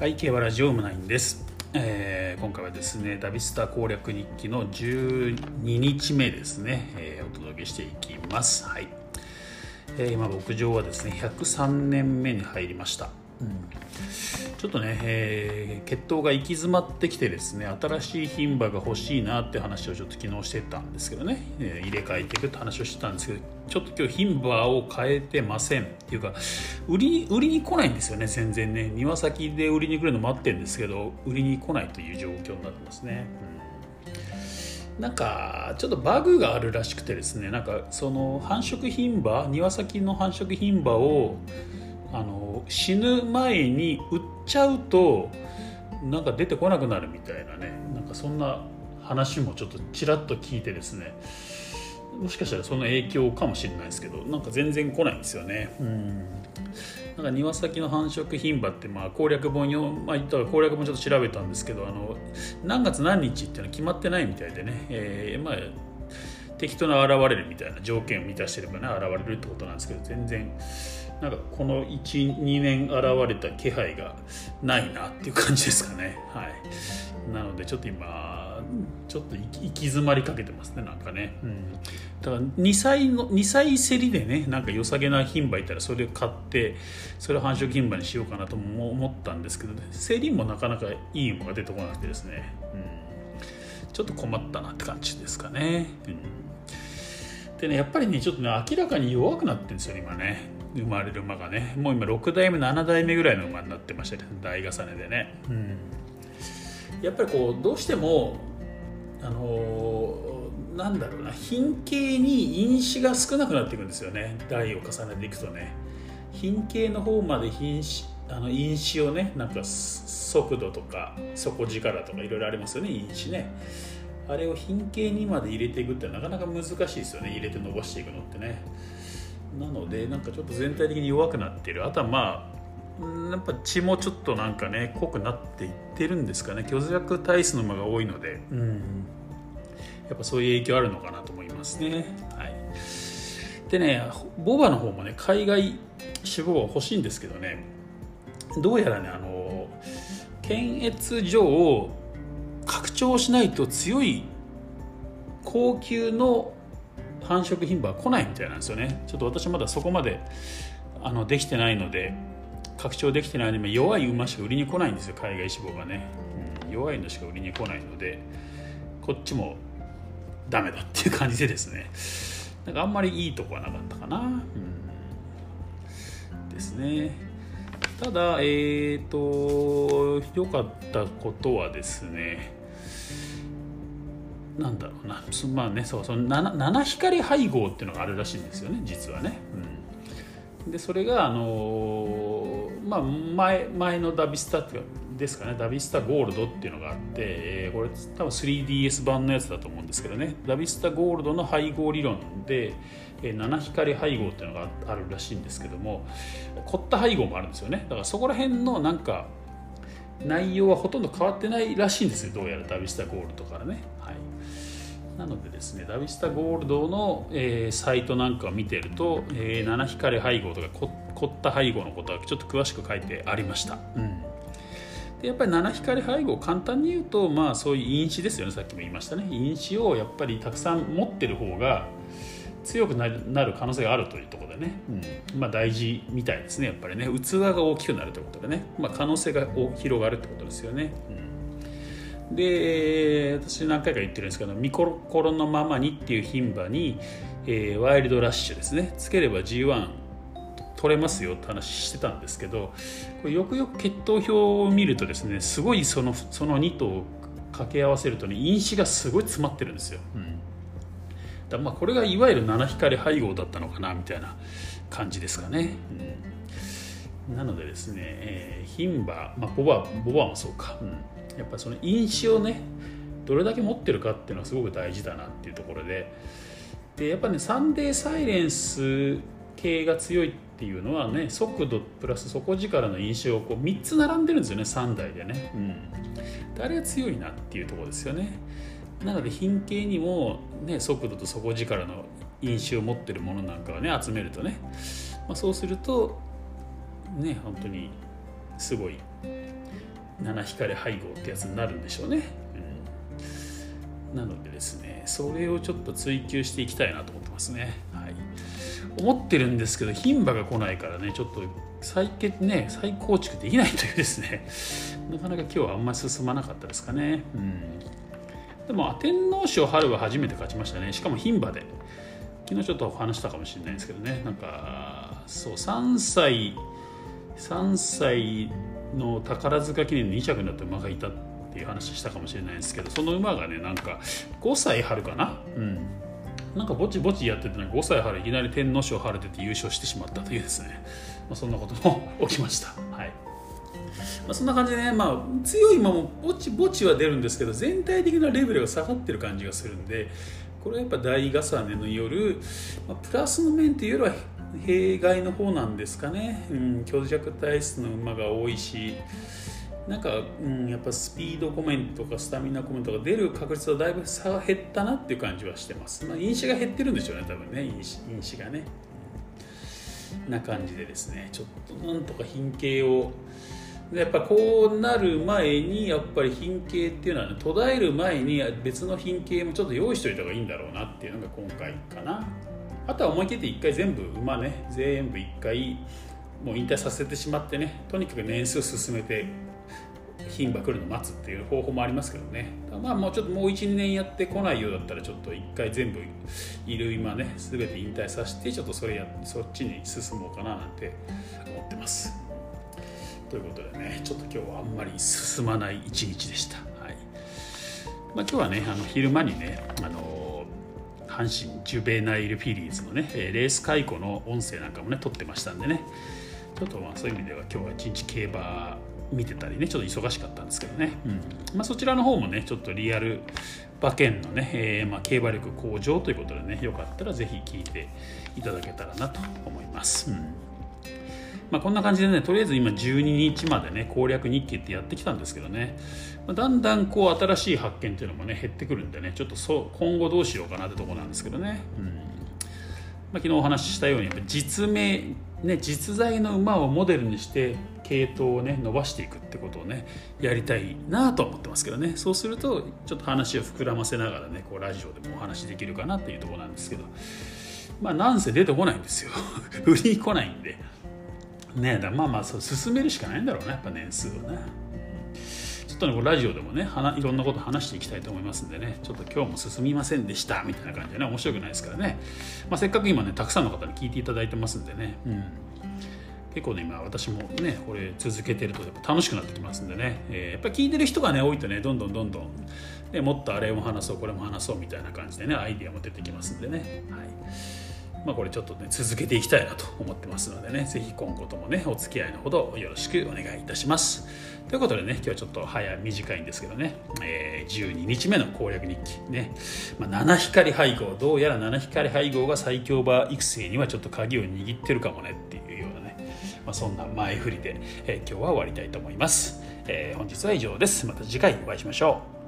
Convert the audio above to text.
はい、競馬ラジオムナインです、えー今回はですねダビスタ攻略日記の12日目ですね、えーお届けしていきます。はい、えー今牧場はですね103年目に入りました、うん。ちょっとね、えー血統が行き詰まってきてですね新しい牝馬が欲しいなって話をちょっと昨日してたんですけどね、えー入れ替えていくって話をしてたんですけどちょっと今日牝馬を変えてませんっていうか売り売りに来ないんですよね全然ね。庭先で売りに来るの待ってるんですけど売りに来ないという状況になってますね、うん。なんかちょっとバグがあるらしくてですねなんかその繁殖牝馬庭先の繁殖牝馬をあの死ぬ前に売っちゃうとなんか出てこなくなるみたいなね。なんかそんな話もちょっとちらっと聞いてですね。もしかしたらその影響かもしれないですけどなんか全然来ないんですよね。うん。なんか庭先の繁殖牝馬ってまあ攻略本よ、まあ、言ったら攻略本ちょっと調べたんですけどあの何月何日っていうのは決まってないみたいでね、えーまあ適当な現れるみたいな条件を満たしてればね現れるってことなんですけど全然なんかこの12年現れた気配がないなっていう感じですかね。はい。なのでちょっと今ちょっと行き詰まりかけてますねなんかね、うん、ただ2歳の2歳競りでねなんか良さげな牝馬いたらそれを買ってそれを繁殖牝馬にしようかなとも思ったんですけど、ね、競りもなかなかいい馬が出てこなくてですね、うん、ちょっと困ったなって感じですかね、うん、でねやっぱりねちょっとね明らかに弱くなってるんですよ今ね。生まれる馬がねもう今6代目7代目ぐらいの馬になってましたね大重ねでね、うん、やっぱりこうどうしてもあのーなんだろうな品形に因子が少なくなっていくんですよね。代を重ねていくとね。品形の方まで品子あの因子をねなんか速度とか底力とかいろいろありますよね因子ね。あれを品形にまで入れていくってなかなか難しいですよね入れて伸ばしていくのってね。なのでなんかちょっと全体的に弱くなってる。あとはまあやっぱ血もちょっとなんかね濃くなっていってるんですかね。虚弱体質の馬が多いので、うん、やっぱそういう影響あるのかなと思いますね。はい、でねボバの方もね海外脂肪が欲しいんですけどねどうやらねあの検閲所を拡張しないと強い高級の繁殖牝馬は来ないみたいなんですよね。ちょっと私まだそこまであのできてないので拡張できてないので弱い馬しか売りに来ないんですよ。海外脂肪がね、うん、弱いのしか売りに来ないのでこっちもダメだっていう感じでですね。なんかあんまりいいとこはなかったかな、うん、ですね。ただえっ、ー、と良かったことはですねなんだろうな。まあねそうその七七光配合っていうのがあるらしいんですよね実はね、うん、でそれがあのー、まあ前前のダビスタっていうかですかね。ダビスタゴールドっていうのがあって、えー、これ多分 3DS 版のやつだと思うんですけどね。ダビスタゴールドの配合理論で、えー、七光配合っていうのがあるらしいんですけども凝った配合もあるんですよね。だからそこら辺のなんか内容はほとんど変わってないらしいんですよ。どうやらダビスタゴールドからね。はい。なのでですねダビスタゴールドの、えー、サイトなんかを見てると、えー、七光配合とか凝った配合のことはちょっと詳しく書いてありました、うん、でやっぱり七光配合簡単に言うとまあそういう因子ですよね。さっきも言いましたね。因子をやっぱりたくさん持ってる方が強くなる可能性があるというところでね、うん、まあ大事みたいですねやっぱりね。器が大きくなるということでね、まあ、可能性が広がるってことですよね、うんで私何回か言ってるんですけど「ミコロのままに」っていう牝馬に、えー、ワイルドラッシュですね。つければ G1 取れますよって話してたんですけどこれよくよく血統表を見るとですねすごいそのその2頭を掛け合わせるとね因子がすごい詰まってるんですよ。うん、だまあこれがいわゆる七光配合だったのかなみたいな感じですかね。うん、なのでですね、えー、牝馬、まあ、ボバボバもそうか、うん、やっぱその因子をねどれだけ持ってるかっていうのはすごく大事だなっていうところででやっぱねサンデーサイレンス系が強いっていうのはね速度プラス底力の印象をこう3つ並んでるんですよね3台でね、うん、であれが強いなっていうところですよね。なので品形にも、ね、速度と底力の印象を持ってるものなんかをね集めるとね、まあ、そうするとね本当にすごい七光配合ってやつになるんでしょうね、うん、なのでですねそれをちょっと追求していきたいなと思ってますね、はい、思ってるんですけど牝馬が来ないからねちょっと再建ね再構築できないというですね。なかなか今日はあんまり進まなかったですかね。うん。でも天皇賞春は初めて勝ちましたね。しかも牝馬で。昨日ちょっと話したかもしれないですけどね。なんかそう3歳3歳の宝塚記念の2着になった馬がいたっていう話したかもしれないですけどその馬がねなんか5歳春かな？うん。なんかぼちぼちやってて5歳春いきなり天皇賞春出て優勝してしまったというですね、まあ、そんなことも起きました。はい。まあ、そんな感じでね、まあ、強い馬もぼちぼちは出るんですけど全体的なレベルが下がってる感じがするんでこれはやっぱ大重ねの夜、まあ、プラスの面というよりは弊害の方なんですかね、うん、強弱体質の馬が多いし。なんか、うん、やっぱスピードコメントとかスタミナコメントが出る確率はだいぶ差が減ったなっていう感じはしてます。まあ、飲酒が減ってるんでしょうね、多分ね、飲酒飲酒がね。な感じでですね、ちょっとなんとか品形を、やっぱこうなる前にやっぱり品形っていうのはね途絶える前に別の品形もちょっと用意しといた方がいいんだろうなっていうのが今回かな。あとは思い切って一回全部馬ね全部一回もう引退させてしまってねとにかく年数進めて牝馬来るの待つっていう方法もありますけどね。まあもうちょっともう12年やってこないようだったらちょっと一回全部いる今ね全て引退させてちょっとそれやそっちに進もうかななんて思ってます。ということでねちょっと今日はあんまり進まない一日でした、はい。まあ、今日はねあの昼間にねあの阪神ジュベナイルフィリーズのねレース解雇の音声なんかもね撮ってましたんでね。ちょっとまあそういう意味では今日は一日競馬見てたりねちょっと忙しかったんですけどね、うん。まあ、そちらの方もねちょっとリアル馬券のね、えー、まあ、競馬力向上ということでねよかったら是非聞いていただけたらなと思います。うん。まあ、こんな感じでねとりあえず今12日までね攻略日記ってやってきたんですけどね、まあ、だんだんこう新しい発見っていうのもね減ってくるんでねちょっとそう今後どうしようかなってとこなんですけどね、うん。まあ、昨日お話ししたようにやっぱ実名、ね、実在の馬をモデルにして系統をね伸ばしていくってことをねやりたいなと思ってますけどね。そうするとちょっと話を膨らませながらねこうラジオでもお話できるかなっていうとこなんですけど。まあなんせ出てこないんですよ。売りに来ないんで。ねだまあまあそう進めるしかないんだろうねやっぱ年数をね。ちょっとねラジオでもねいろんなこと話していきたいと思いますんでね。ちょっと今日も進みませんでしたみたいな感じでね面白くないですからね、まあ、せっかく今ねたくさんの方に聞いていただいてますんでね。うん。結構ね今私もねこれ続けてると楽しくなってきますんでね、えー、やっぱ聞いてる人がね多いとねどんどんどんどん、ね、もっとあれも話そうこれも話そうみたいな感じでねアイディアも出てきますんでね。はい。まあ、これちょっとね続けていきたいなと思ってますのでね是非今後ともねお付き合いのほどよろしくお願いいたします。ということでね今日はちょっと早い短いんですけどね、えー、12日目の攻略日記ね、まあ、七光配合どうやら七光配合が最強馬育成にはちょっと鍵を握ってるかもねっていうようなねまあ、そんな前振りで、えー、今日は終わりたいと思います、えー、本日は以上です。また次回お会いしましょう。